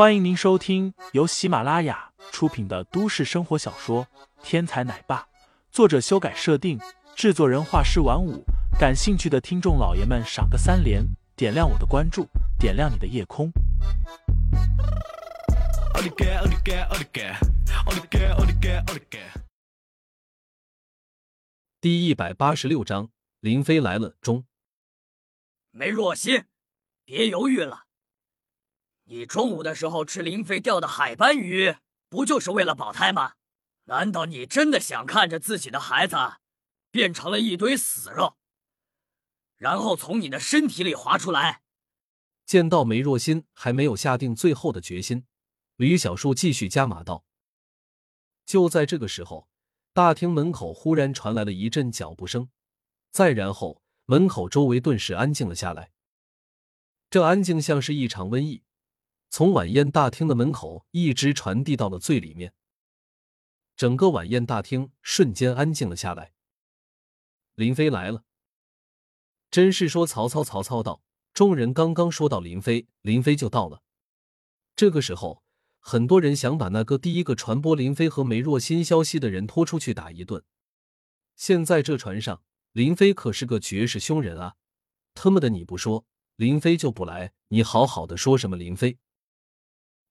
欢迎您收听由喜马拉雅出品的都市生活小说《天才奶爸》，作者修改设定，制作人画师晚舞。感兴趣的听众老爷们，赏个三连，点亮我的关注，点亮你的夜空。第一百八十六章，林飞来了。中，梅若曦，别犹豫了。你中午的时候吃林飞钓的海斑鱼，不就是为了保胎吗？难道你真的想看着自己的孩子变成了一堆死肉，然后从你的身体里滑出来？见到梅若欣还没有下定最后的决心，吕小树继续加码道。就在这个时候，大厅门口忽然传来了一阵脚步声，再然后，门口周围顿时安静了下来。这安静像是一场瘟疫。从晚宴大厅的门口一直传递到了最里面，整个晚宴大厅瞬间安静了下来。林飞来了，真是说曹操，曹操到。众人刚刚说到林飞，林飞就到了。这个时候，很多人想把那个第一个传播林飞和梅若心消息的人拖出去打一顿。现在这船上，林飞可是个绝世凶人啊！他妈的，你不说林飞就不来，你好好的说什么林飞？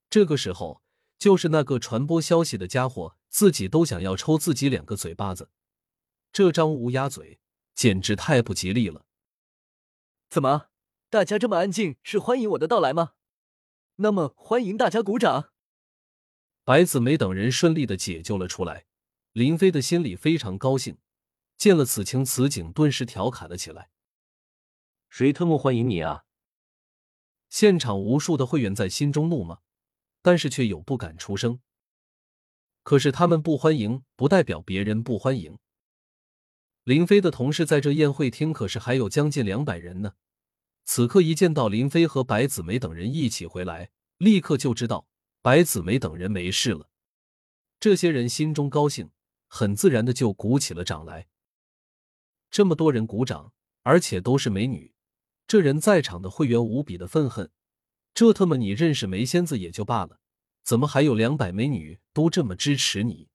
这个时候，就是那个传播消息的家伙，自己都想要抽自己两个嘴巴子。这张乌鸦嘴简直太不吉利了。怎么，大家这么安静，是欢迎我的到来吗？那么，欢迎大家鼓掌。白子梅等人顺利的解救了出来，林飞的心里非常高兴。见了此情此景，顿时调侃了起来：“谁特么欢迎你啊？”现场无数的会员在心中怒骂。但是却有不敢出声。可是他们不欢迎，不代表别人不欢迎。林飞的同事在这宴会厅可是还有将近两百人呢。此刻一见到林飞和白子梅等人一起回来，立刻就知道白子梅等人没事了。这些人心中高兴，很自然的就鼓起了掌来。这么多人鼓掌，而且都是美女，这人在场的会员无比的愤恨。这特么你认识梅仙子也就罢了，怎么还有两百美女都这么支持你？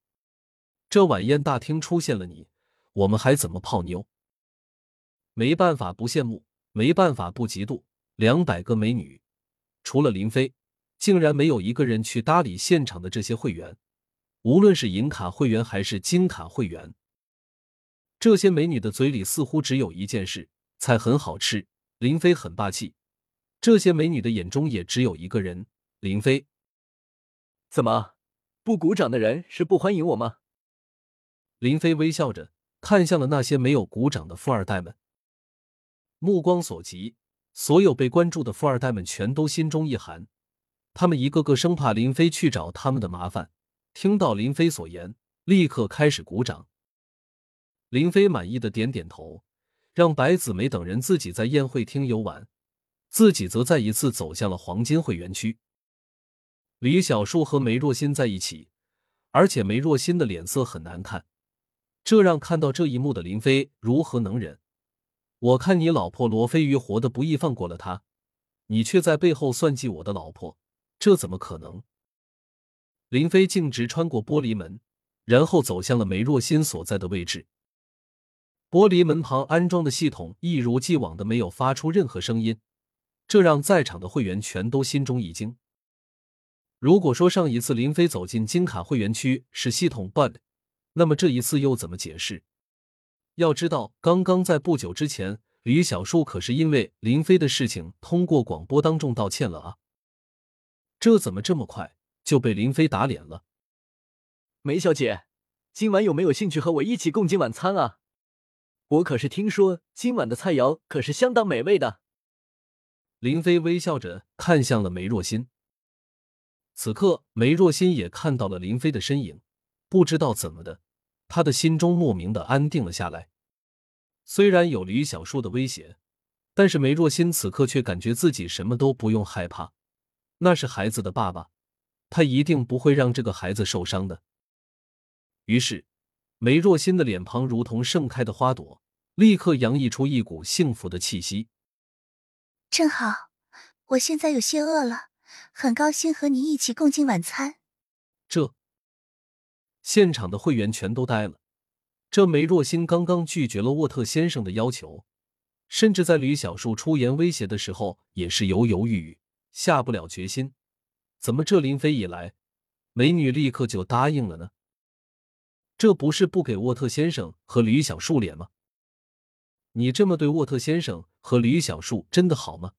这晚宴大厅出现了你，我们还怎么泡妞？没办法不羡慕，没办法不嫉妒。两百个美女，除了林飞，竟然没有一个人去搭理现场的这些会员，无论是银卡会员还是金卡会员。这些美女的嘴里似乎只有一件事：菜很好吃，林飞很霸气。这些美女的眼中也只有一个人，林飞。怎么，不鼓掌的人是不欢迎我吗？林飞微笑着看向了那些没有鼓掌的富二代们，目光所及，所有被关注的富二代们全都心中一寒，他们一个个生怕林飞去找他们的麻烦。听到林飞所言，立刻开始鼓掌。林飞满意的点点头，让白子梅等人自己在宴会厅游玩。自己则再一次走向了黄金会员区。李小树和梅若欣在一起，而且梅若欣的脸色很难看，这让看到这一幕的林飞如何能忍？我看你老婆罗飞鱼活得不易，放过了她，你却在背后算计我的老婆，这怎么可能？林飞径直穿过玻璃门，然后走向了梅若欣所在的位置。玻璃门旁安装的系统一如既往的没有发出任何声音。这让在场的会员全都心中一惊。如果说上一次林飞走进金卡会员区是系统 bug，那么这一次又怎么解释？要知道，刚刚在不久之前，李小树可是因为林飞的事情通过广播当众道歉了啊！这怎么这么快就被林飞打脸了？梅小姐，今晚有没有兴趣和我一起共进晚餐啊？我可是听说今晚的菜肴可是相当美味的。林飞微笑着看向了梅若欣。此刻，梅若欣也看到了林飞的身影，不知道怎么的，他的心中莫名的安定了下来。虽然有吕小树的威胁，但是梅若欣此刻却感觉自己什么都不用害怕。那是孩子的爸爸，他一定不会让这个孩子受伤的。于是，梅若欣的脸庞如同盛开的花朵，立刻洋溢出一股幸福的气息。正好，我现在有些饿了，很高兴和你一起共进晚餐。这现场的会员全都呆了。这梅若欣刚刚拒绝了沃特先生的要求，甚至在吕小树出言威胁的时候，也是犹犹豫豫，下不了决心。怎么这林飞一来，美女立刻就答应了呢？这不是不给沃特先生和吕小树脸吗？你这么对沃特先生和吕小树真的好吗？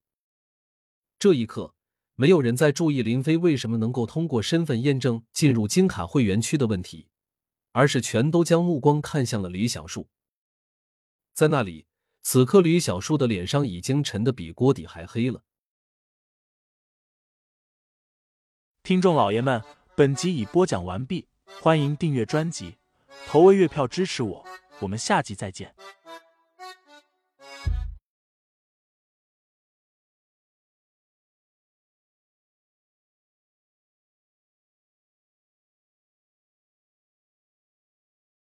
这一刻，没有人在注意林飞为什么能够通过身份验证进入金卡会员区的问题，而是全都将目光看向了吕小树。在那里，此刻吕小树的脸上已经沉得比锅底还黑了。听众老爷们，本集已播讲完毕，欢迎订阅专辑，投喂月票支持我，我们下集再见。